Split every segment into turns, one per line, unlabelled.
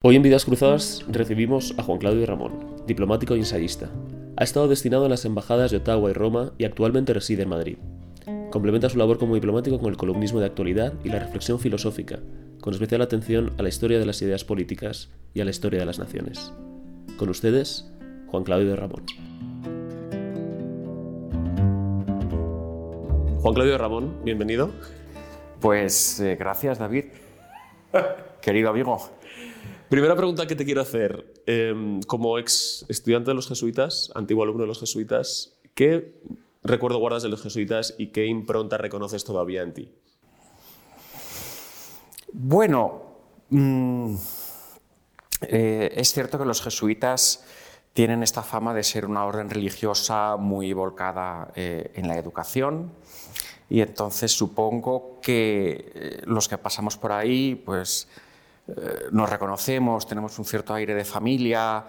Hoy en Vidas Cruzadas recibimos a Juan Claudio Ramón, diplomático y ensayista. Ha estado destinado en las embajadas de Ottawa y Roma y actualmente reside en Madrid. Complementa su labor como diplomático con el columnismo de actualidad y la reflexión filosófica, con especial atención a la historia de las ideas políticas y a la historia de las naciones. Con ustedes, Juan Claudio Ramón. Juan Claudio Ramón, bienvenido.
Pues eh, gracias, David. Querido amigo.
Primera pregunta que te quiero hacer. Em, como ex estudiante de los jesuitas, antiguo alumno de los jesuitas, ¿qué recuerdo guardas de los jesuitas y qué impronta reconoces todavía en ti?
Bueno, mm, eh, es cierto que los jesuitas tienen esta fama de ser una orden religiosa muy volcada eh, en la educación y entonces supongo que eh, los que pasamos por ahí, pues nos reconocemos, tenemos un cierto aire de familia.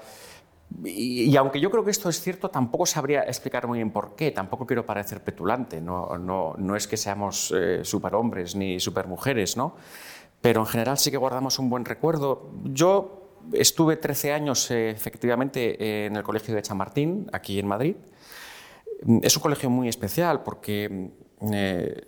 Y, aunque yo creo que esto es cierto, tampoco sabría explicar muy bien por qué, tampoco quiero parecer petulante, no, no, no es que seamos eh, superhombres ni supermujeres, ¿no? pero en general sí que guardamos un buen recuerdo. Yo estuve 13 años eh, efectivamente en el Colegio de Chamartín, aquí en Madrid. Es un colegio muy especial porque eh,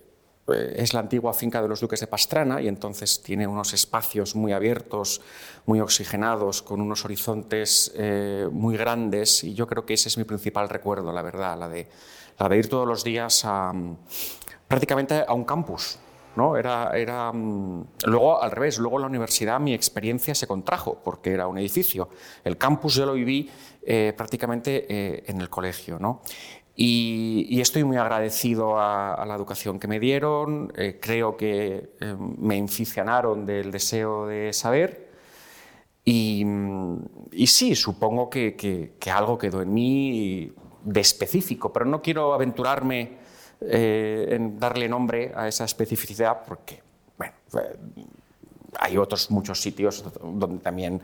es la antigua finca de los duques de Pastrana y entonces tiene unos espacios muy abiertos, muy oxigenados, con unos horizontes eh, muy grandes y yo creo que ese es mi principal recuerdo, la verdad, la de, ir todos los días a, prácticamente a un campus. ¿no? Era, era, mm, luego al revés, luego en la universidad mi experiencia se contrajo porque era un edificio. El campus yo lo viví eh, prácticamente en el colegio. ¿no? Y, estoy muy agradecido a, la educación que me dieron, eh, creo que eh, me inficionaron del deseo de saber y, sí, supongo que, algo quedó en mí de específico, pero no quiero aventurarme eh, en darle nombre a esa especificidad porque, bueno, hay otros muchos sitios donde también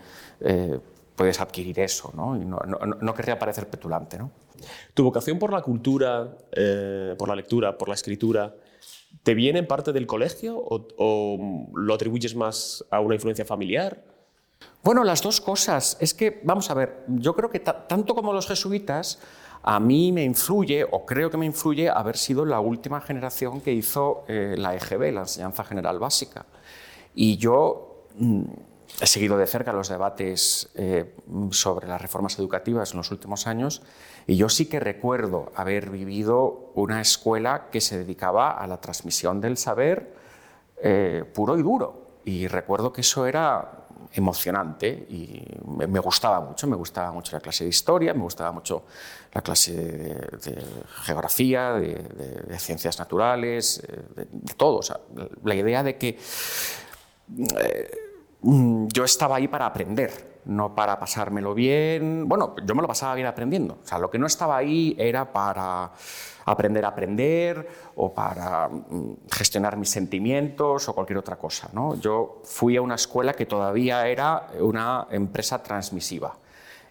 puedes adquirir eso, ¿no? Y no, no, querría parecer petulante, ¿no?
¿Tu vocación por la cultura, eh, por la lectura, por la escritura, te viene en parte del colegio o, lo atribuyes más a una influencia familiar?
Bueno, las dos cosas. Es que, vamos a ver, yo creo que tanto como los jesuitas, a mí me influye, o creo que me influye, haber sido la última generación que hizo eh, la EGB, la Enseñanza General Básica. Y yo mm, He seguido de cerca los debates eh, sobre las reformas educativas en los últimos años y yo sí que recuerdo haber vivido una escuela que se dedicaba a la transmisión del saber eh, puro y duro. Y recuerdo que eso era emocionante y me, gustaba mucho. Me gustaba mucho la clase de historia, me gustaba mucho la clase de, geografía, de, ciencias naturales, eh, de, todo. la idea de que yo estaba ahí para aprender, no para pasármelo bien. Bueno, yo me lo pasaba bien aprendiendo. O sea, lo que no estaba ahí era para aprender a aprender o para mm, gestionar mis sentimientos o cualquier otra cosa. ¿no? Yo fui a una escuela que todavía era una empresa transmisiva.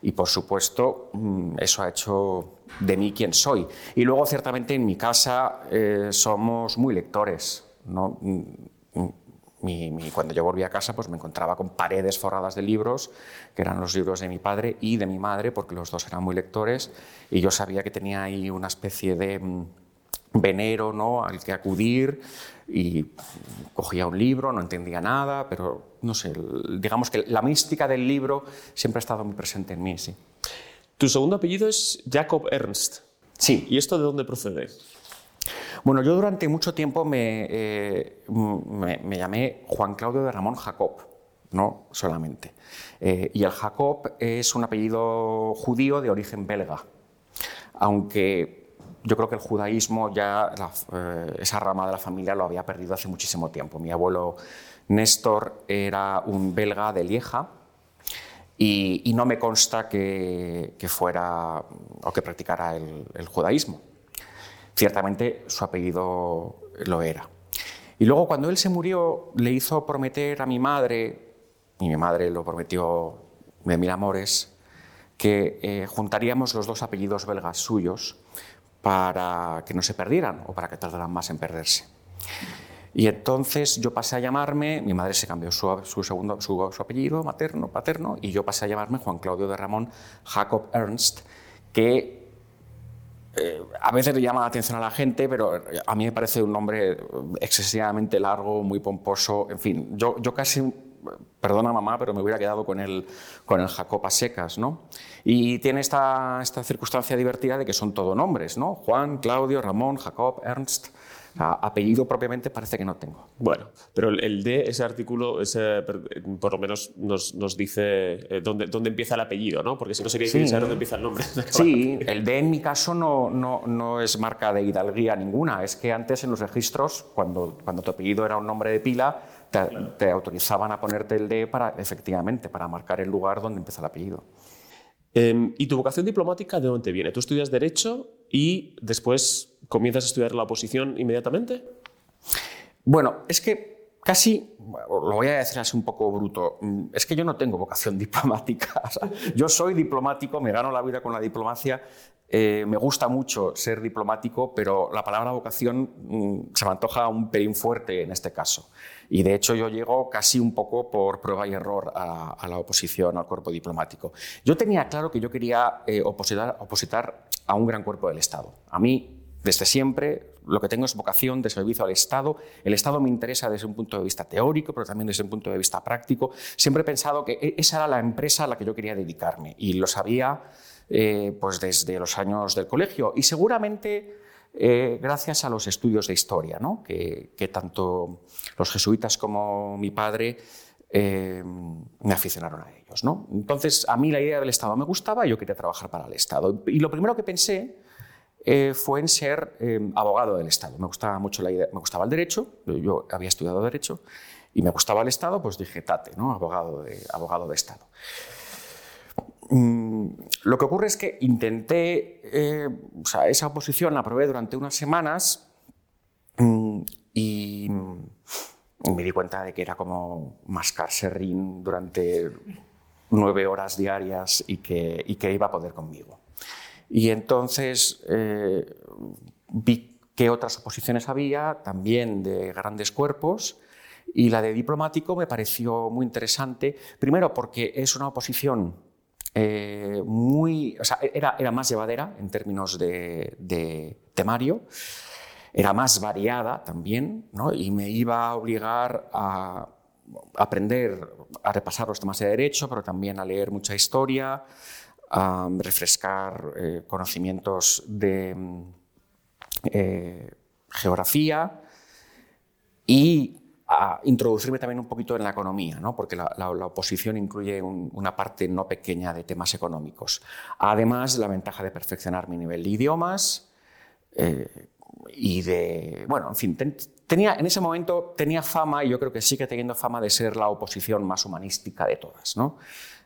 Y por supuesto, mm, eso ha hecho de mí quien soy. Y luego, ciertamente, en mi casa eh, somos muy lectores. ¿no? Cuando yo volví a casa pues me encontraba con paredes forradas de libros, que eran los libros de mi padre y de mi madre, porque los dos eran muy lectores, y yo sabía que tenía ahí una especie de mm, venero ¿no? al que acudir, y cogía un libro, no entendía nada, pero no sé, digamos que la mística del libro siempre ha estado muy presente en mí, sí.
Tu segundo apellido es Jacob Ernst.
Sí.
¿Y esto de dónde procede?
Bueno, yo durante mucho tiempo eh, me, llamé Juan Claudio de Ramón Jacob, no solamente. Eh, y el Jacob es un apellido judío de origen belga, aunque yo creo que el judaísmo ya, eh, esa rama de la familia lo había perdido hace muchísimo tiempo. Mi abuelo Néstor era un belga de Lieja, y, no me consta que, fuera o que practicara el judaísmo. Ciertamente su apellido lo era. Y luego cuando él se murió le hizo prometer a mi madre, y mi madre lo prometió de mil amores, que eh, juntaríamos los dos apellidos belgas suyos para que no se perdieran o para que tardaran más en perderse. Y entonces yo pasé a llamarme, mi madre se cambió su, segundo, su, apellido materno, paterno, y yo pasé a llamarme Juan Claudio de Ramón Jacob Ernst, que eh, a veces llama la atención a la gente, pero a mí me parece un nombre excesivamente largo, muy pomposo, en fin, yo, yo casi perdona mamá, pero me hubiera quedado con el, con el Jacob a secas, ¿no? Y tiene esta, esta circunstancia divertida de que son todo nombres, ¿no? Juan, Claudio, Ramón, Jacob, Ernst. Apellido propiamente parece que no tengo.
Bueno, pero el D, ese artículo, ese, por lo menos nos, nos dice eh, dónde, dónde, empieza el apellido, ¿no? Porque si no sería difícil saber dónde empieza el nombre.
Sí, el D en mi caso no, no, no, es marca de hidalguía ninguna. Es que antes en los registros, cuando, cuando tu apellido era un nombre de pila, te, autorizaban a ponerte el D para, efectivamente, para marcar el lugar donde empieza el apellido.
Em, ¿Y tu vocación diplomática de dónde viene? ¿Tú estudias Derecho y después comienzas a estudiar la oposición inmediatamente?
Bueno, es que casi, lo voy a decir así un poco bruto, es que yo no tengo vocación diplomática. yo soy diplomático, me gano la vida con la diplomacia, eh, me gusta mucho ser diplomático, pero la palabra vocación mm, se me antoja un pelín fuerte en este caso. Y de hecho yo llego casi un poco por prueba y error a, la oposición al cuerpo diplomático. Yo tenía claro que yo quería eh, opositar, opositar a un gran cuerpo del Estado. A mí, desde siempre, lo que tengo es vocación de servicio al Estado. El Estado me interesa desde un punto de vista teórico, pero también desde un punto de vista práctico. Siempre he pensado que e, esa era la empresa a la que yo quería dedicarme y lo sabía eh, pues desde los años del colegio. Y seguramente eh, gracias a los estudios de historia, ¿no? que, tanto los jesuitas como mi padre eh, me aficionaron a ellos. ¿no? Entonces, a mí la idea del Estado me gustaba yo quería trabajar para el Estado. Y lo primero que pensé fue en ser abogado del Estado. Me gustaba mucho la idea, me gustaba el derecho, yo había estudiado derecho, y me gustaba el Estado, pues dije, tate, ¿no? abogado, abogado de Estado. Mm, lo que ocurre es que intenté, eh, esa oposición la probé durante unas semanas mm, y me di cuenta de que era como mascar serrín durante nueve horas diarias y que, que iba a poder conmigo. Y entonces eh, vi qué otras oposiciones había, también de grandes cuerpos, y la de diplomático me pareció muy interesante, primero porque es una oposición eh, muy, era, era, más llevadera en términos de, temario, era más variada también, y me iba a obligar a aprender a repasar los temas de derecho, pero también a leer mucha historia, a refrescar eh, conocimientos de eh, geografía y a introducirme también un poquito en la economía, ¿no? porque la, oposición incluye una parte no pequeña de temas económicos. Además, la ventaja de perfeccionar mi nivel de idiomas eh, y de, bueno, en fin, tenía, en ese momento tenía fama, y yo creo que sigue teniendo fama de ser la oposición más humanística de todas, ¿no?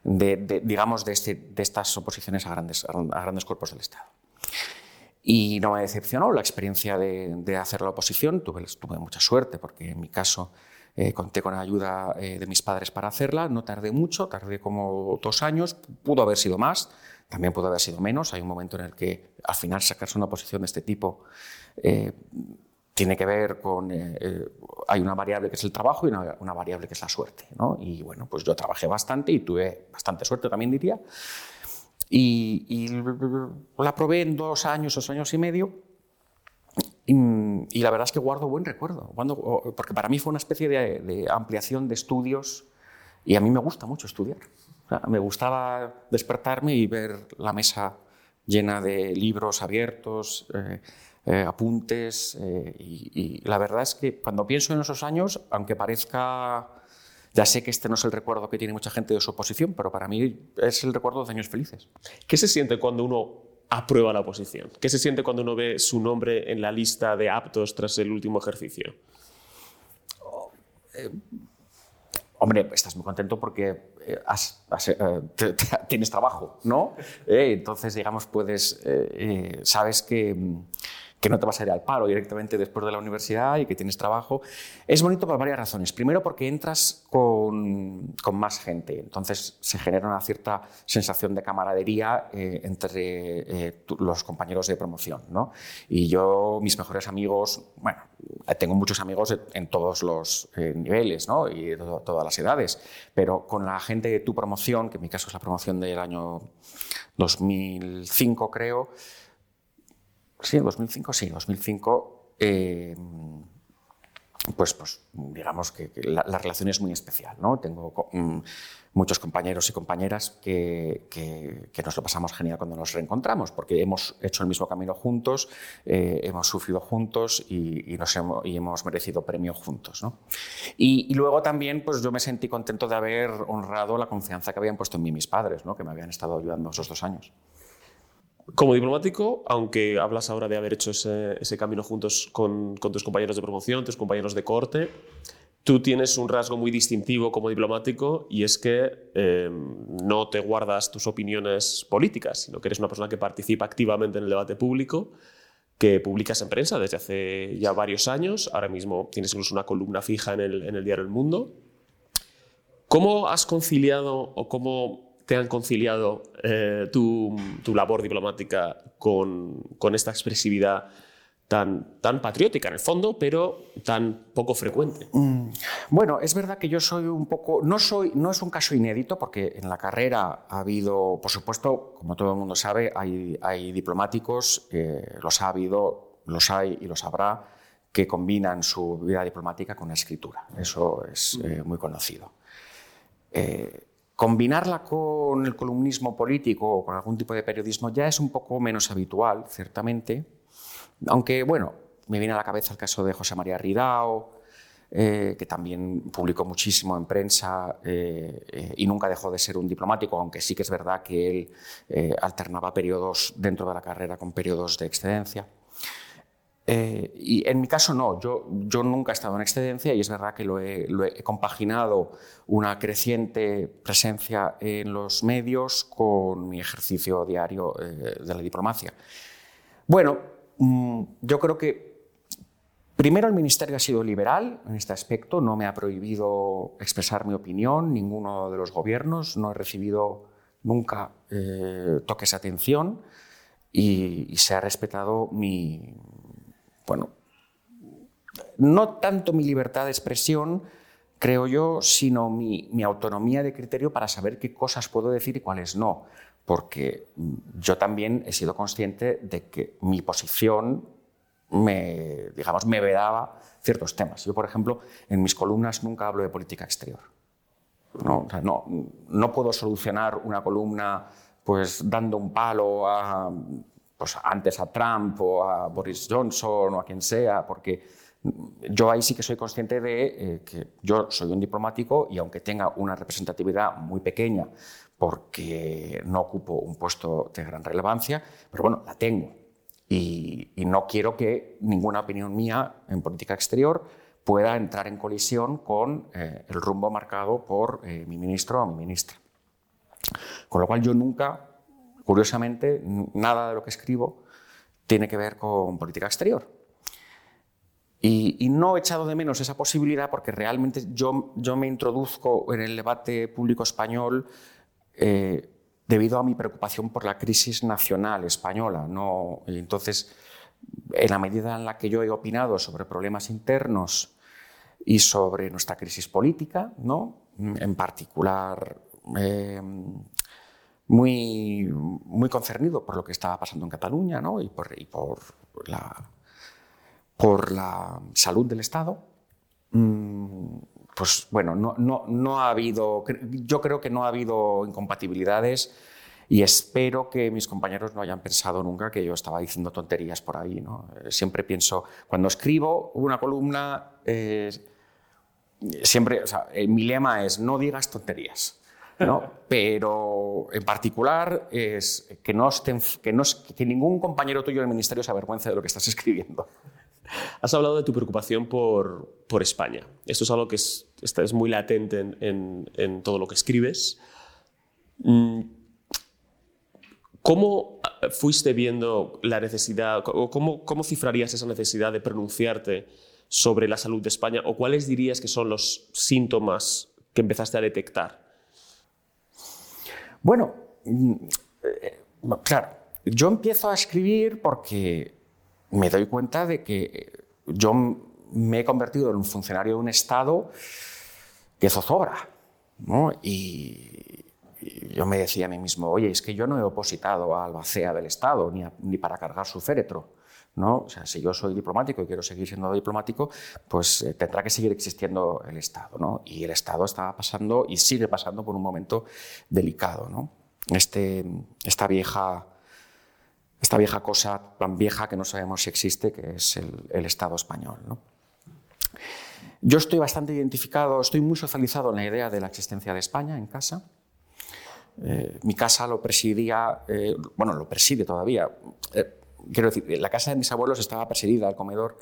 de, digamos, de, este, de, estas oposiciones a grandes, a grandes cuerpos del Estado. Y no me decepcionó la experiencia de, hacer la oposición, tuve, tuve, mucha suerte porque en mi caso eh, conté con la ayuda eh, de mis padres para hacerla, no tardé mucho, tardé como dos años, pudo haber sido más, también pudo haber sido menos, hay un momento en el que al final sacarse una oposición de este tipo eh, tiene que ver con, hay una variable que es el trabajo y una, una variable que es la suerte, ¿no? Y bueno, pues yo trabajé bastante y tuve bastante suerte también diría, y, la probé en dos años, dos años y medio. Y, la verdad es que guardo buen recuerdo, porque para mí fue una especie de, ampliación de estudios y a mí me gusta mucho estudiar. me gustaba despertarme y ver la mesa llena de libros abiertos, eh, eh, apuntes. Eh, y, la verdad es que cuando pienso en esos años, aunque parezca ya sé que este no es el recuerdo que tiene mucha gente de su oposición, pero para mí es el recuerdo de años felices.
¿Qué se siente cuando uno aprueba la oposición? ¿Qué se siente cuando uno ve su nombre en la lista de aptos tras el último ejercicio?
Eh, hombre, estás muy contento porque eh, eh, tienes trabajo, ¿no? entonces, digamos, puedes, sabes que que no te vas a ir al paro directamente después de la universidad y que tienes trabajo. Es bonito por varias razones. Primero porque entras con, con más gente, entonces se genera una cierta sensación de camaradería eh, entre eh, los compañeros de promoción. ¿no? Y yo, mis mejores amigos, bueno, tengo muchos amigos en todos los eh, niveles ¿no? y de todas las edades, pero con la gente de tu promoción, que en mi caso es la promoción del año 2005 creo, sí, 2005, sí, 2005, eh, pues, pues digamos que, la, relación es muy especial. ¿no? Tengo mm, muchos compañeros y compañeras que, nos lo pasamos genial cuando nos reencontramos, porque hemos hecho el mismo camino juntos, eh, hemos sufrido juntos y, nos hemos, y, merecido premio juntos. ¿no? Y, luego también pues yo me sentí contento de haber honrado la confianza que habían puesto en mí mis padres, ¿no? que me habían estado ayudando esos dos años.
Como diplomático, aunque hablas ahora de haber hecho ese, camino juntos con, tus compañeros de promoción, tus compañeros de corte, tú tienes un rasgo muy distintivo como diplomático y es que em, no te guardas tus opiniones políticas, sino que eres una persona que participa activamente en el debate público, que publicas en prensa desde hace ya varios años, ahora mismo tienes incluso una columna fija en el, en el diario El Mundo. ¿Cómo has conciliado o cómo te han conciliado eh, tu, labor diplomática con, esta expresividad tan, tan patriótica en el fondo, pero tan poco frecuente. Mm,
bueno, es verdad que yo soy un poco, no soy, no es un caso inédito porque en la carrera ha habido, por supuesto, como todo el mundo sabe, hay, hay diplomáticos, los ha habido, los hay y los habrá, que combinan su vida diplomática con la escritura. Eso es eh, muy conocido. Eh, Combinarla con el columnismo político o con algún tipo de periodismo ya es un poco menos habitual, ciertamente. Aunque, bueno, me viene a la cabeza el caso de José María Ridao, eh, que también publicó muchísimo en prensa eh, eh, y nunca dejó de ser un diplomático, aunque sí que es verdad que él alternaba periodos dentro de la carrera con periodos de excedencia. Eh, y en mi caso no, yo, yo nunca he estado en excedencia y es verdad que lo he, compaginado una creciente presencia en los medios con mi ejercicio diario eh, de la diplomacia. Bueno, mm, yo creo que primero el Ministerio ha sido liberal en este aspecto, no me ha prohibido expresar mi opinión, ninguno de los gobiernos, no he recibido nunca eh, toques de atención y se ha respetado mi, bueno, no tanto mi libertad de expresión, creo yo, sino mi, autonomía de criterio para saber qué cosas puedo decir y cuáles no. Porque yo también he sido consciente de que mi posición me, digamos, me vedaba ciertos temas. Yo, por ejemplo, en mis columnas nunca hablo de política exterior. No, no, no puedo solucionar una columna pues dando un palo a pues antes a Trump o a Boris Johnson o a quien sea, porque yo ahí sí que soy consciente de eh, que yo soy un diplomático y aunque tenga una representatividad muy pequeña, porque no ocupo un puesto de gran relevancia, pero bueno, la tengo. Y, no quiero que ninguna opinión mía en política exterior pueda entrar en colisión con eh, el rumbo marcado por eh, mi ministro o mi ministra. Con lo cual yo nunca Curiosamente, nada de lo que escribo tiene que ver con política exterior. Y, no he echado de menos esa posibilidad porque realmente yo, yo me introduzco en el debate público español eh, debido a mi preocupación por la crisis nacional española. ¿no? Y entonces, en la medida en la que yo he opinado sobre problemas internos y sobre nuestra crisis política, ¿no? en particular eh, muy, muy concernido por lo que estaba pasando en Cataluña ¿no? y, por, y por, la, por la salud del Estado. Mm, pues bueno, no, no, no, ha habido, yo creo que no ha habido incompatibilidades y espero que mis compañeros no hayan pensado nunca que yo estaba diciendo tonterías por ahí. ¿no? Eh, siempre pienso, cuando escribo una columna, eh, siempre, o sea, mi lema es no digas tonterías. ¿No? Pero en particular es que, no que ningún compañero tuyo del ministerio se avergüence de lo que estás escribiendo.
Has hablado de tu preocupación por, por España. Esto es algo que es, es muy latente en, en, todo lo que escribes. Mm, ¿Cómo fuiste viendo la necesidad, o cómo, cómo cifrarías esa necesidad de pronunciarte sobre la salud de España? ¿O cuáles dirías que son los síntomas que empezaste a detectar
bueno, mm, eh, claro, yo empiezo a escribir porque me doy cuenta de que yo me he convertido en un funcionario de un Estado que zozobra. ¿no? Y, yo me decía a mí mismo, oye, es que yo no he opositado a Albacea del Estado ni, ni para cargar su féretro. ¿No? O sea, si yo soy diplomático y quiero seguir siendo diplomático, pues eh, tendrá que seguir existiendo el Estado. ¿no? Y el Estado estaba pasando y sigue pasando por un momento delicado. ¿no? Este, esta, vieja, esta vieja cosa tan vieja que no sabemos si existe, que es el, Estado español. ¿no? Yo estoy bastante identificado, estoy muy socializado en la idea de la existencia de España en casa. Eh, mi casa lo presidía, eh, bueno, lo preside todavía quiero decir, la casa de mis abuelos estaba presidida al comedor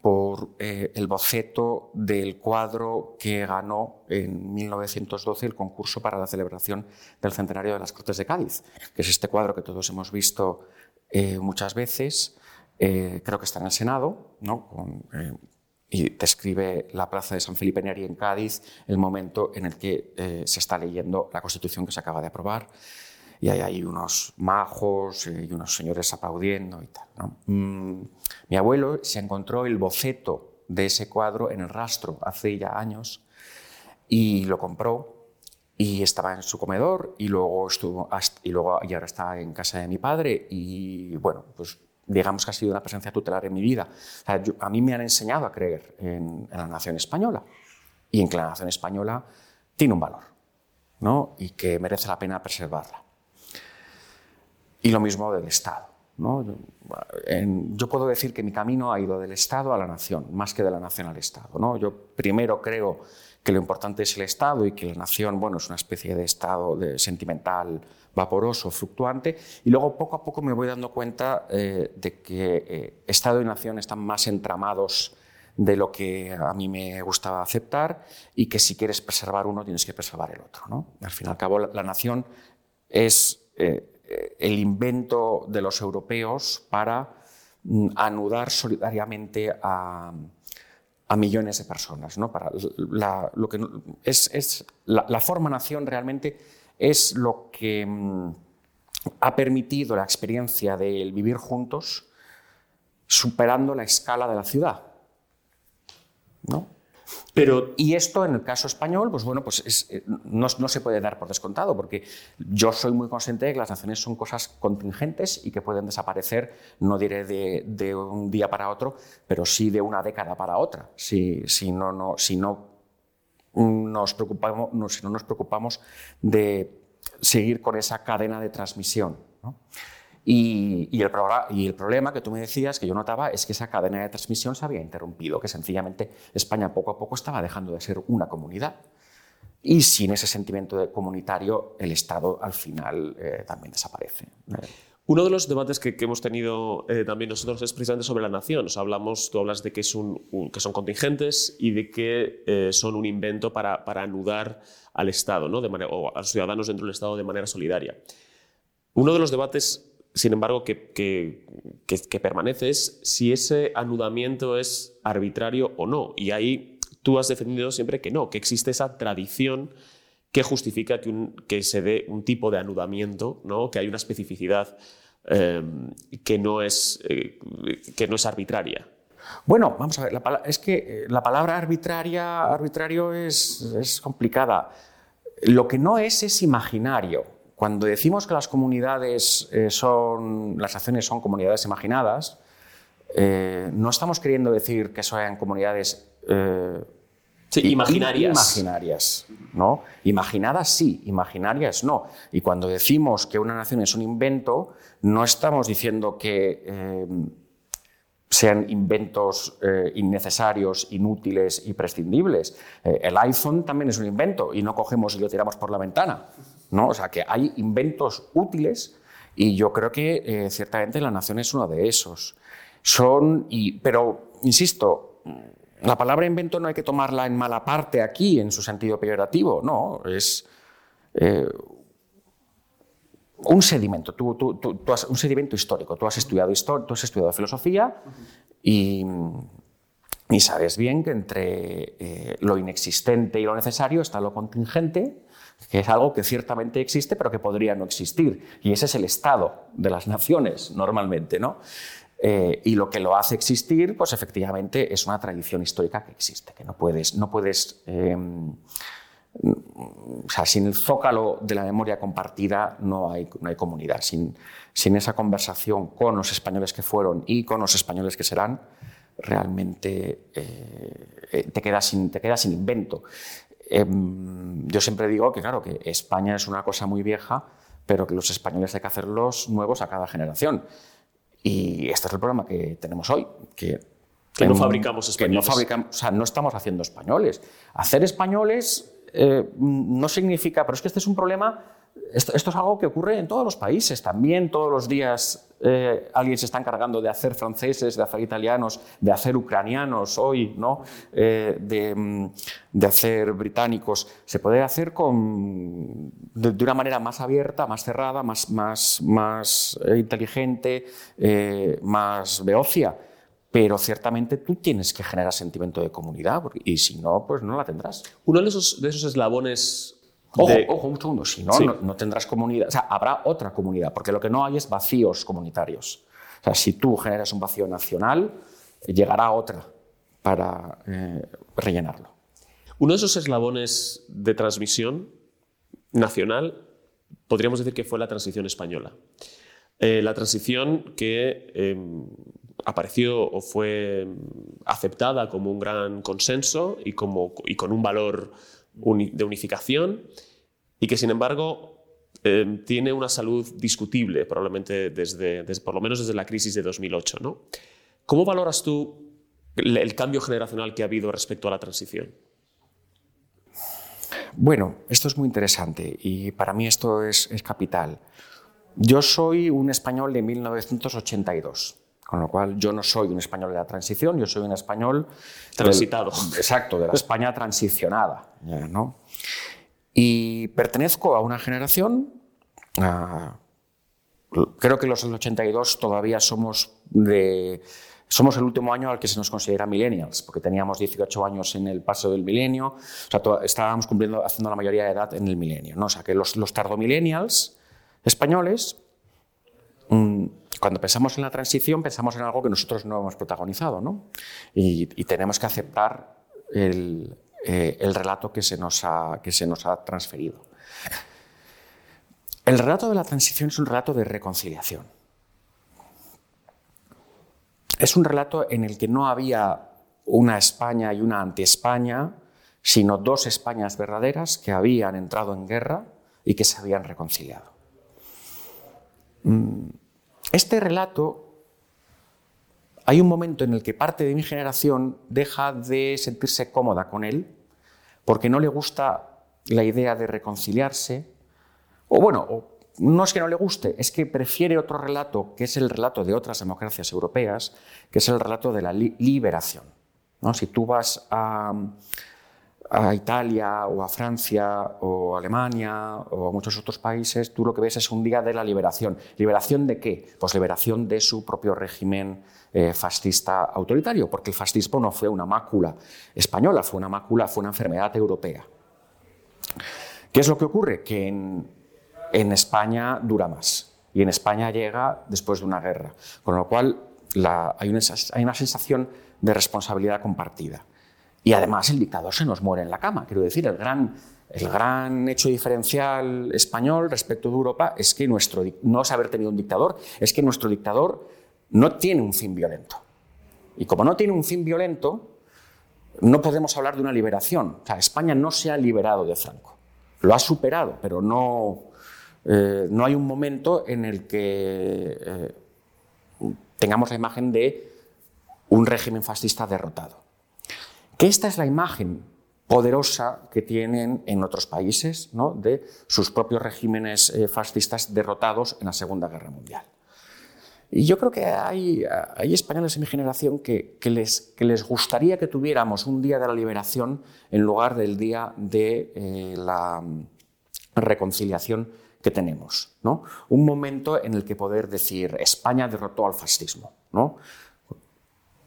por eh, el boceto del cuadro que ganó en 1912 el concurso para la celebración del centenario de las Cortes de Cádiz, que es este cuadro que todos hemos visto eh, muchas veces, eh, creo que está en el Senado, ¿no? y describe la plaza de San Felipe Neri en Cádiz, el momento en el que se está leyendo la Constitución que se acaba de aprobar y hay ahí unos majos y unos señores aplaudiendo y tal. Mm, mi abuelo se encontró el boceto de ese cuadro en el rastro hace ya años y lo compró y estaba en su comedor y luego estuvo y luego y ahora está en casa de mi padre y bueno pues digamos que ha sido una presencia tutelar en mi vida a mí me han enseñado a creer en, en, la nación española y en que la nación española tiene un valor ¿no? y que merece la pena preservarla y lo mismo del Estado. ¿no? yo puedo decir que mi camino ha ido del Estado a la nación, más que de la nación al Estado. ¿no? Yo primero creo que lo importante es el Estado y que la nación bueno, es una especie de Estado de sentimental, vaporoso, fluctuante, y luego poco a poco me voy dando cuenta eh, de que eh, Estado y nación están más entramados de lo que a mí me gustaba aceptar y que si quieres preservar uno tienes que preservar el otro. ¿no? Al fin y al cabo, la, nación es... Eh, el invento de los europeos para mm, anudar solidariamente a, millones de personas. ¿no? Para la, lo que es, la, forma nación realmente es lo que mm, ha permitido la experiencia del vivir juntos superando la escala de la ciudad. ¿no? Pero, y esto en el caso español, pues bueno, pues eh, no, se puede dar por descontado, porque yo soy muy consciente de que las naciones son cosas contingentes y que pueden desaparecer, no diré de, un día para otro, pero sí de una década para otra, si, no, no, si no, nos preocupamos, si no nos preocupamos de seguir con esa cadena de transmisión. Y, el y, el problema que tú me decías, que yo notaba, es que esa cadena de transmisión se había interrumpido, que sencillamente España poco a poco estaba dejando de ser una comunidad. Y sin ese sentimiento comunitario, el Estado al final eh, también desaparece.
Uno de los debates que, hemos tenido eh, también nosotros es precisamente sobre la nación. hablamos, tú hablas de que, es un, que son contingentes y de que eh, son un invento para, para anudar al Estado ¿no? de manera, o a los ciudadanos dentro del Estado de manera solidaria. Uno de los debates sin embargo, que, que, permanece es si ese anudamiento es arbitrario o no. Y ahí tú has defendido siempre que no, que existe esa tradición que justifica que, se dé un tipo de anudamiento, ¿no? que hay una especificidad em, que, no es, eh, que no es arbitraria.
Bueno, vamos a ver, es que eh, la palabra arbitraria, arbitrario es, es complicada. Lo que no es es imaginario. Cuando decimos que las comunidades eh, son, las naciones son comunidades imaginadas, eh, no estamos queriendo decir que sean comunidades
eh, imaginarias.
Imaginarias, ¿no? Imaginadas sí, imaginarias no. Y cuando decimos que una nación es un invento, no estamos diciendo que sean inventos innecesarios, inútiles y prescindibles. el iPhone también es un invento y no cogemos y lo tiramos por la ventana. ¿No? O sea, que hay inventos útiles y yo creo que eh, ciertamente la nación es uno de esos. Son, pero, insisto, la palabra invento no hay que tomarla en mala parte aquí, en su sentido peyorativo, no, es eh, un sedimento, tú, tú, has, un sedimento histórico. Tú has estudiado, tú has estudiado filosofía y, y, sabes bien que entre eh, lo inexistente y lo necesario está lo contingente que es algo que ciertamente existe, pero que podría no existir. Y ese es el estado de las naciones normalmente. ¿no? Eh, y lo que lo hace existir, pues efectivamente es una tradición histórica que existe, que no puedes, no puedes em, o sea, sin el zócalo de la memoria compartida no hay, no hay comunidad. Sin, sin, esa conversación con los españoles que fueron y con los españoles que serán, realmente eh, te, quedas sin, te quedas sin invento. Em, yo siempre digo que, claro, que España es una cosa muy vieja, pero que los españoles hay que hacerlos nuevos a cada generación. Y este es el problema que tenemos hoy, que,
que no fabricamos españoles.
Que no, fabricamos, o sea, no estamos haciendo españoles. Hacer españoles eh, no significa, pero es que este es un problema, esto, es algo que ocurre en todos los países, también todos los días eh, alguien se está encargando de hacer franceses, de hacer italianos, de hacer ucranianos hoy, ¿no? Eh, de, de, hacer británicos. Se puede hacer con, de, una manera más abierta, más cerrada, más, más, más inteligente, más beocia pero ciertamente tú tienes que generar sentimiento de comunidad y si no, pues no la tendrás.
Uno de esos, de esos eslabones...
Ojo, ojo, un segundo, si no, no, tendrás comunidad, o sea, habrá otra comunidad, porque lo que no hay es vacíos comunitarios. O sea, si tú generas un vacío nacional, llegará otra para eh, rellenarlo.
Uno de esos eslabones de transmisión nacional, podríamos decir que fue la transición española. Eh, la transición que em, apareció o fue aceptada como un gran consenso y, como, y con un valor de unificación y que sin embargo eh, tiene una salud discutible probablemente desde, por lo menos desde la crisis de 2008. ¿no? ¿Cómo valoras tú el, cambio generacional que ha habido respecto a la transición?
Bueno, esto es muy interesante y para mí esto es, es capital. Yo soy un español de 1982. Con lo cual, yo no soy un español de la transición, yo soy un español.
Transitado.
exacto, de la España transicionada. ¿no? Y pertenezco a una generación. creo que los del 82 todavía somos el último año al que se nos considera millennials, porque teníamos 18 años en el paso del milenio, o sea, estábamos cumpliendo, haciendo la mayoría de edad en el milenio. ¿no? O sea, que los, los tardomillennials españoles mm, cuando pensamos en la transición, pensamos en algo que nosotros no hemos protagonizado, ¿no? Y, tenemos que aceptar el, eh, el, relato que se, nos ha, que se nos ha transferido. El relato de la transición es un relato de reconciliación. Es un relato en el que no había una España y una anti-España, sino dos Españas verdaderas que habían entrado en guerra y que se habían reconciliado. Mm, este relato, hay un momento en el que parte de mi generación deja de sentirse cómoda con él, porque no le gusta la idea de reconciliarse, o bueno, no es que no le guste, es que prefiere otro relato, que es el relato de otras democracias europeas, que es el relato de la liberación. ¿no? Si tú vas a, a Italia o a Francia o a Alemania o a muchos otros países, tú lo que ves es un día de la liberación. ¿Liberación de qué? Pues liberación de su propio régimen eh, fascista autoritario, porque el fascismo no fue una mácula española, fue una mácula, fue una enfermedad europea. ¿Qué es lo que ocurre? Que en, España dura más y en España llega después de una guerra, con lo cual hay una sensación de responsabilidad compartida. Y además el dictador se nos muere en la cama. Quiero decir, el gran, el gran hecho diferencial español respecto de Europa es que nuestro, no es haber tenido un dictador, es que nuestro dictador no tiene un fin violento. Y como no tiene un fin violento, no podemos hablar de una liberación. España no se ha liberado de Franco. Lo ha superado, pero no, eh, no hay un momento en el que eh, tengamos la imagen de un régimen fascista derrotado. Que esta es la imagen poderosa que tienen en otros países de sus propios regímenes eh, fascistas derrotados en la Segunda Guerra Mundial. Y yo creo que hay, hay españoles en mi generación que, que, les, que, les, gustaría que tuviéramos un día de la liberación en lugar del día de eh, la reconciliación que tenemos. ¿no? Un momento en el que poder decir España derrotó al fascismo. ¿no?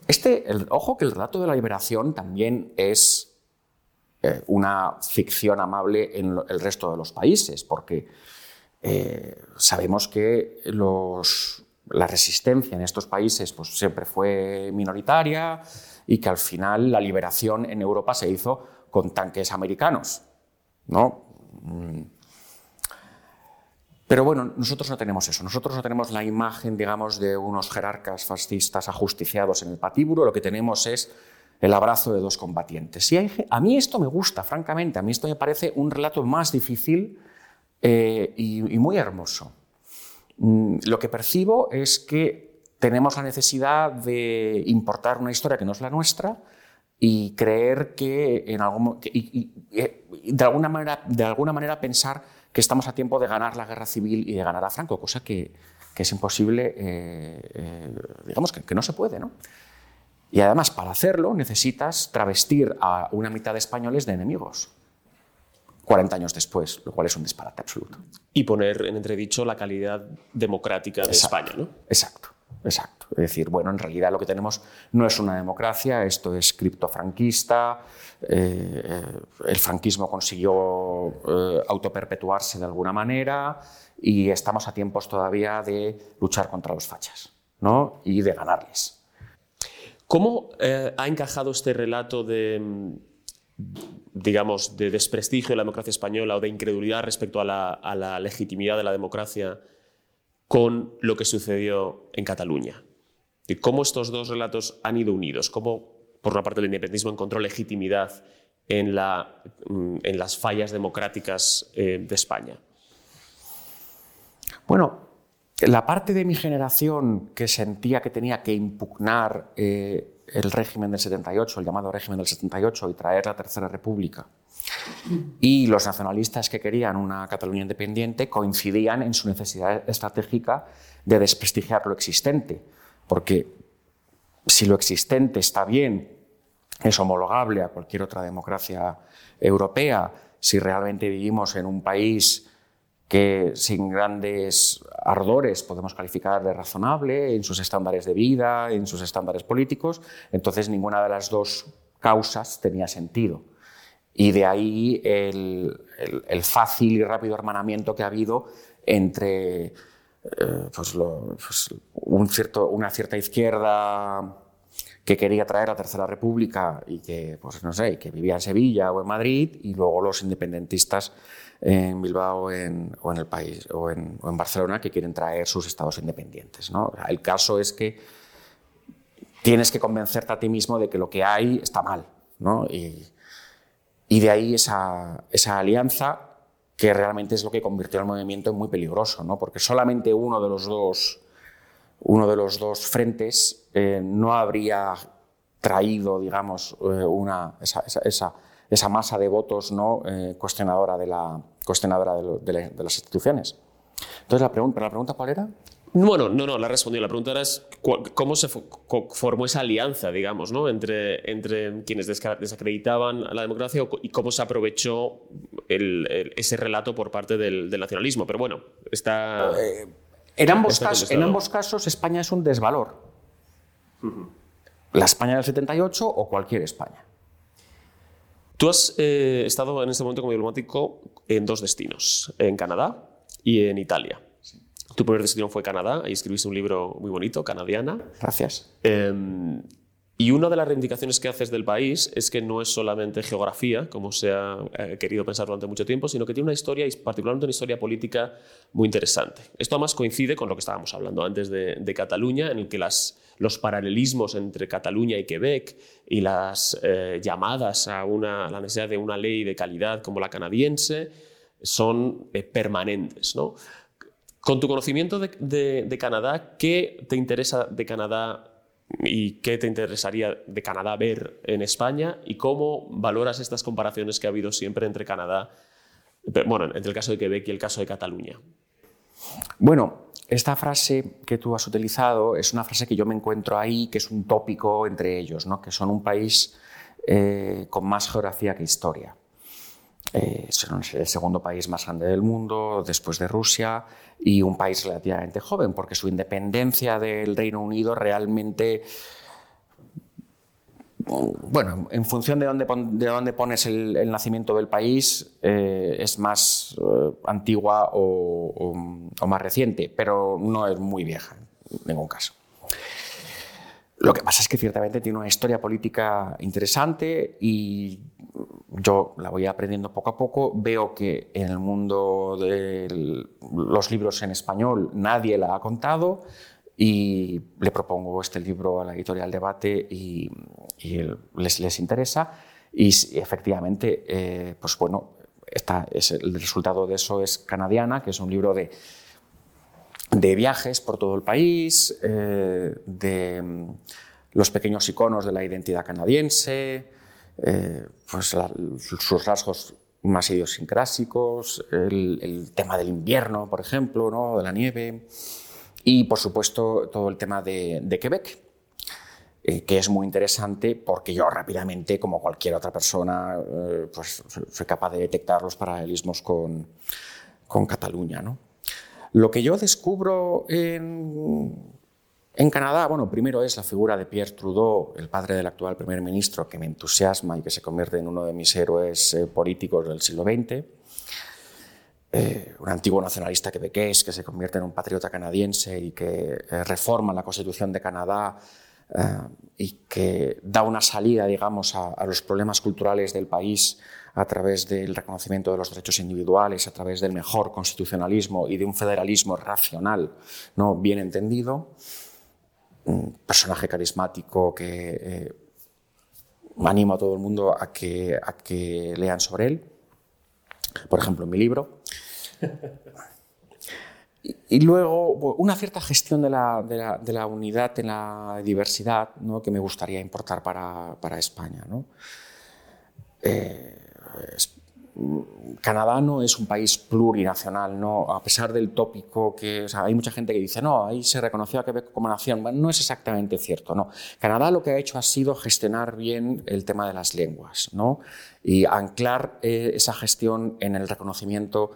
Este, ojo que el relato de la liberación también es eh, una ficción amable en el resto de los países, porque eh, sabemos que los, la resistencia en estos países pues, siempre fue minoritaria y que al final la liberación en Europa se hizo con tanques americanos. ¿no? Mm. Pero bueno, nosotros no tenemos eso. Nosotros no tenemos la imagen, digamos, de unos jerarcas fascistas ajusticiados en el patíbulo. Lo que tenemos es el abrazo de dos combatientes. Y a mí esto me gusta, francamente. A mí esto me parece un relato más difícil eh, y, muy hermoso. Mm, lo que percibo es que tenemos la necesidad de importar una historia que no es la nuestra y creer que de alguna manera pensar que estamos a tiempo de ganar la guerra civil y de ganar a Franco, cosa que, es imposible, eh, eh, digamos que, no se puede, ¿no? Y además, para hacerlo, necesitas travestir a una mitad de españoles de enemigos. 40 años después, lo cual es un disparate absoluto.
Y poner en entredicho la calidad democrática de España, ¿no?
Exacto. Exacto. Es decir, bueno, en realidad lo que tenemos no es una democracia, esto es criptofranquista, eh, el franquismo consiguió eh, autoperpetuarse de alguna manera y estamos a tiempos todavía de luchar contra los fachas ¿no? y de ganarles.
¿Cómo eh, ha encajado este relato de, digamos, de desprestigio de la democracia española o de incredulidad respecto a la legitimidad de la democracia con lo que sucedió en Cataluña. Y cómo estos dos relatos han ido unidos, cómo, por una parte, el independentismo encontró legitimidad en, la, mm, en las fallas democráticas eh, de España.
Bueno, la parte de mi generación que sentía que tenía que impugnar eh, el régimen del 78, el llamado régimen del 78, y traer la Tercera República, y los nacionalistas que querían una Cataluña independiente coincidían en su necesidad estratégica de desprestigiar lo existente, porque si lo existente está bien, es homologable a cualquier otra democracia europea, si realmente vivimos en un país que sin grandes ardores podemos calificar de razonable en sus estándares de vida, en sus estándares políticos, entonces ninguna de las dos causas tenía sentido. Y de ahí el, fácil y rápido hermanamiento que ha habido entre eh, pues pues una cierta izquierda que quería traer la Tercera República y que, pues no sé, que vivía en Sevilla o en Madrid, y luego los independentistas en Bilbao o en el país, o en, Barcelona, que quieren traer sus estados independientes. ¿no? El caso es que tienes que convencerte a ti mismo de que lo que hay está mal. ¿no? Y, y de ahí esa, esa alianza que realmente es lo que convirtió el movimiento en muy peligroso, ¿no? porque solamente uno de los dos, uno de los dos frentes eh, no habría traído, digamos, eh, una, esa, esa, masa de votos no eh, cuestionadora, de, la, cuestionadora de, de, las instituciones. Entonces, la pregunta, ¿la pregunta cuál era?
Bueno, no, no, la respondido. La pregunta era cómo se formó esa alianza, digamos, ¿no? entre, entre quienes desacreditaban a la democracia y cómo se aprovechó ese relato por parte del, nacionalismo. Pero bueno, está...
Eh, en, ambos casos, en ambos casos España es un desvalor. La España del 78 o cualquier España.
Tú has eh, estado en este momento como diplomático en dos destinos, en Canadá y en Italia. Tu primer destino fue Canadá, ahí escribiste un libro muy bonito, Canadiana.
Gracias.
Em, y una de las reivindicaciones que haces del país es que no es solamente geografía, como se ha eh, querido pensar durante mucho tiempo, sino que tiene una historia, y particularmente una historia política muy interesante. Esto además coincide con lo que estábamos hablando antes de, Cataluña, en el que las, los paralelismos entre Cataluña y Quebec y las eh, llamadas a, la necesidad de una ley de calidad como la canadiense son eh, permanentes. ¿no? Con tu conocimiento de, Canadá, ¿qué te interesa de Canadá y qué te interesaría de Canadá ver en España y cómo valoras estas comparaciones que ha habido siempre entre Canadá, bueno, entre el caso de Quebec y el caso de Cataluña?
Bueno, esta frase que tú has utilizado es una frase que yo me encuentro ahí, que es un tópico entre ellos, ¿no? que son un país eh, con más geografía que historia. Eh, son el segundo país más grande del mundo, después de Rusia, y un país relativamente joven, porque su independencia del Reino Unido realmente bueno, en función de dónde, de dónde pones el, nacimiento del país, eh, es más eh, antigua o, más reciente, pero no es muy vieja. ningún caso. Lo que pasa es que ciertamente tiene una historia política interesante y yo la voy aprendiendo poco a poco. Veo que en el mundo de los libros en español nadie la ha contado y le propongo este libro a la editorial Debate y, les, les, interesa. Y efectivamente, eh, pues bueno, el resultado de eso es Canadiana, que es un libro de, de viajes por todo el país, eh, de mm, los pequeños iconos de la identidad canadiense, eh, pues sus rasgos más idiosincrásicos, el, tema del invierno, por ejemplo, ¿no? de la nieve, y por supuesto todo el tema de, Quebec, eh, que es muy interesante porque yo rápidamente, como cualquier otra persona, eh, pues soy capaz de detectar los paralelismos con, con Cataluña. ¿no? Lo que yo descubro en en Canadá, bueno, primero es la figura de Pierre Trudeau, el padre del actual primer ministro, que me entusiasma y que se convierte en uno de mis héroes eh, políticos del siglo XX. Eh, un antiguo nacionalista quebequés que se convierte en un patriota canadiense y que eh, reforma la Constitución de Canadá y que da una salida, digamos, a, los problemas culturales del país a través del reconocimiento de los derechos individuales, a través del mejor constitucionalismo y de un federalismo racional, no bien entendido. Un personaje carismático que eh, animo a todo el mundo a que, a que lean sobre él, por ejemplo, en mi libro. Y, luego una cierta gestión de la, de la, unidad en la diversidad ¿no? que me gustaría importar para, para España. ¿no? Eh, Canadá no es un país plurinacional, ¿no? a pesar del tópico que hay mucha gente que dice, no, ahí se reconoció a Quebec como nación. No es exactamente cierto. No. Canadá lo que ha hecho ha sido gestionar bien el tema de las lenguas ¿no? y anclar eh, esa gestión en el reconocimiento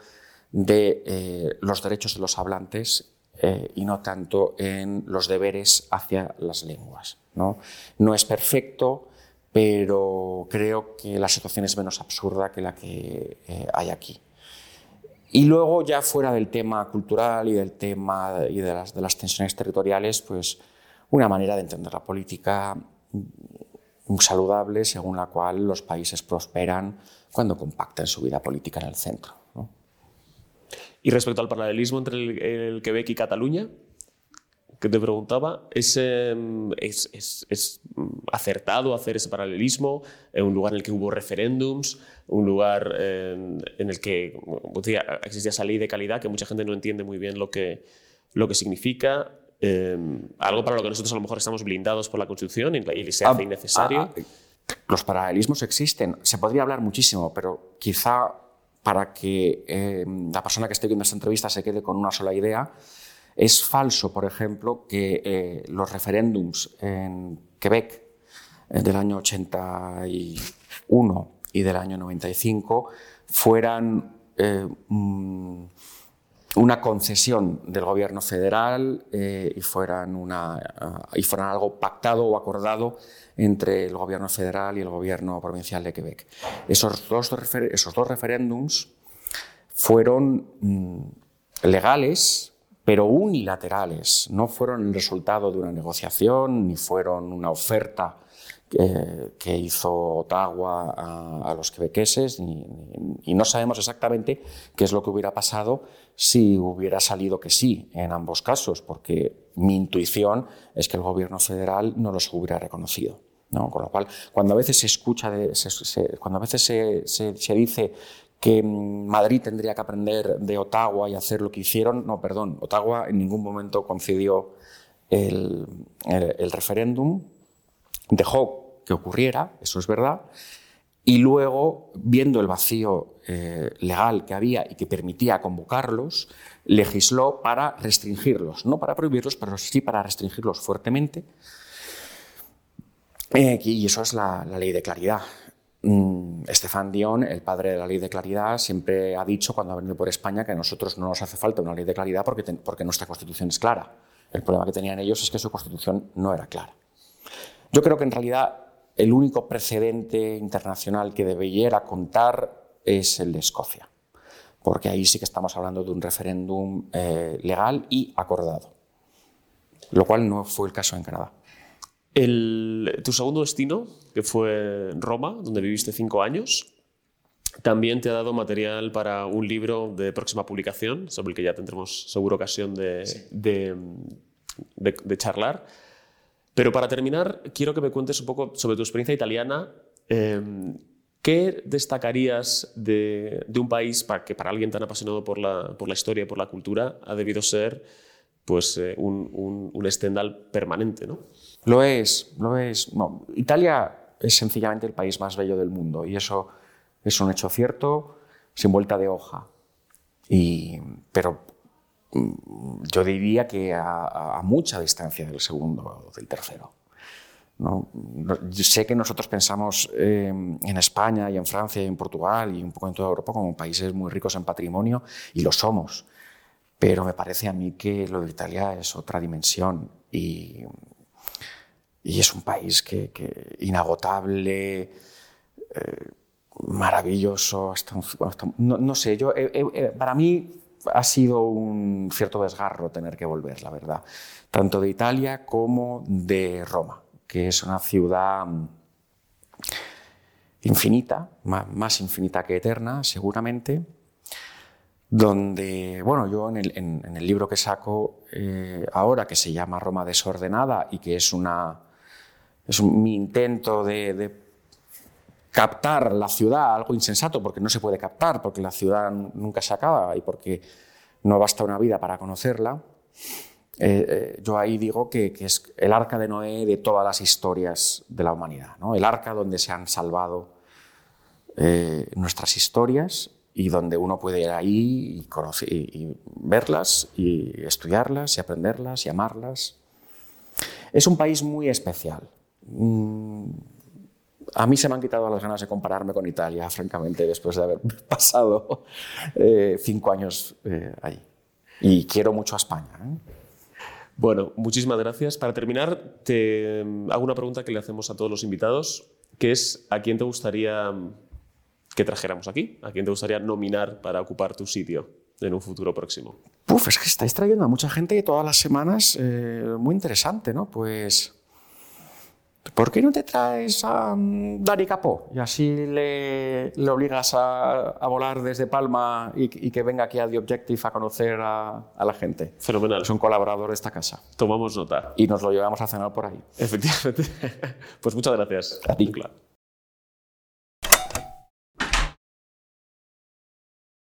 de eh, los derechos de los hablantes eh, y no tanto en los deberes hacia las lenguas. No, no es perfecto pero creo que la situación es menos absurda que la que eh, hay aquí. Y luego, ya fuera del tema cultural y del tema y de las, tensiones territoriales, pues una manera de entender la política saludable según la cual los países prosperan cuando compactan su vida política en el centro.
Y respecto al paralelismo entre el Quebec y Cataluña, que te preguntaba, ¿es, em, es, es, acertado hacer ese paralelismo en un lugar en el que hubo referéndums, un lugar en, el que existía esa ley de calidad que mucha gente no entiende muy bien lo que, lo que significa? Em, algo para lo que nosotros a lo mejor estamos blindados por la Constitución y se hace ah, innecesario. Ah,
ah, los paralelismos existen. Se podría hablar muchísimo, pero quizá para que la persona que esté viendo esta entrevista se quede con una sola idea, es falso, por ejemplo, que eh, los referéndums en Quebec eh, del año 81 y del año 95 fueran eh, mm, una concesión del gobierno federal y, fueran una, y fueran algo pactado o acordado entre el gobierno federal y el gobierno provincial de Quebec. Esos dos, esos dos referéndums fueron mm, legales pero unilaterales. No fueron el resultado de una negociación ni fueron una oferta que hizo Ottawa a, los quebequeses y no sabemos exactamente qué es lo que hubiera pasado si hubiera salido que sí en ambos casos, porque mi intuición es que el gobierno federal no los hubiera reconocido. ¿no? Con lo cual, cuando a veces se escucha, de, cuando a veces se, se dice que Madrid tendría que aprender de Ottawa y hacer lo que hicieron. No, perdón, Ottawa en ningún momento concedió el, referéndum, dejó que ocurriera, eso es verdad, y luego, viendo el vacío eh, legal que había y que permitía convocarlos, legisló para restringirlos, no para prohibirlos, pero sí para restringirlos fuertemente. Eh, y eso es la ley de claridad. Mm, Estefan Dion, el padre de la ley de claridad, siempre ha dicho cuando ha venido por España que a nosotros no nos hace falta una ley de claridad porque, nuestra constitución es clara. El problema que tenían ellos es que su constitución no era clara. Yo creo que en realidad el único precedente internacional que debiera contar es el de Escocia, porque ahí sí que estamos hablando de un referéndum eh, legal y acordado. lo cual no fue el caso en Canadá.
El, tu segundo destino, que fue Roma, donde viviste cinco años, también te ha dado material para un libro de próxima publicación, sobre el que ya tendremos seguro ocasión de, de, de, charlar. Pero para terminar, quiero que me cuentes un poco sobre tu experiencia italiana. Em, ¿Qué destacarías de, de, un país para, que para alguien tan apasionado por la, por la historia y por la cultura ha debido ser pues, eh, un, un, un, estendal permanente? ¿no?
Lo es, lo es. Italia es sencillamente el país más bello del mundo y eso es un hecho cierto, sin vuelta de hoja. Pero mm, yo diría que a, mucha distancia del segundo o del tercero. sé que nosotros pensamos eh, en España y en Francia y en Portugal y un poco en toda Europa como países muy ricos en patrimonio y lo somos, pero me parece a mí que lo de Italia es otra dimensión y, y es un país que, inagotable, eh, maravilloso, hasta, no, sé, yo, eh, eh, para mí ha sido un cierto desgarro tener que volver, la verdad, tanto de Italia como de Roma que es una ciudad mm, infinita, más infinita que eterna, seguramente, donde, bueno, yo en el, libro que saco ahora, que se llama Roma desordenada y que es, una, es mi intento de, de, captar la ciudad, algo insensato, porque no se puede captar, porque la ciudad nunca se acaba y porque no basta una vida para conocerla, eh, eh, yo ahí digo que, que, es el arca de Noé de todas las historias de la humanidad, ¿no? el arca donde se han salvado eh, nuestras historias y donde uno puede ir ahí y, conocer, y, y, verlas y estudiarlas y aprenderlas y amarlas. Es un país muy especial. Mm, a mí se me han quitado las ganas de compararme con Italia, francamente, después de haber pasado eh, cinco años eh, ahí. Y quiero mucho a España. ¿eh?
Bueno, muchísimas gracias. Para terminar, te hago una pregunta que le hacemos a todos los invitados, que es ¿a quién te gustaría que trajéramos aquí? ¿A quién te gustaría nominar para ocupar tu sitio en un futuro próximo?
Uf, es que estáis trayendo a mucha gente todas las semanas, eh, muy interesante, ¿no? Pues ¿Por qué no te traes a um, Dani Capó y así le, le obligas a, a, volar desde Palma y, y, que venga aquí a The Objective a conocer a, a, la gente?
Fenomenal.
Es un colaborador de esta casa.
Tomamos nota.
Y nos lo llevamos a cenar por ahí.
Efectivamente. pues muchas gracias.
A ti. Claro.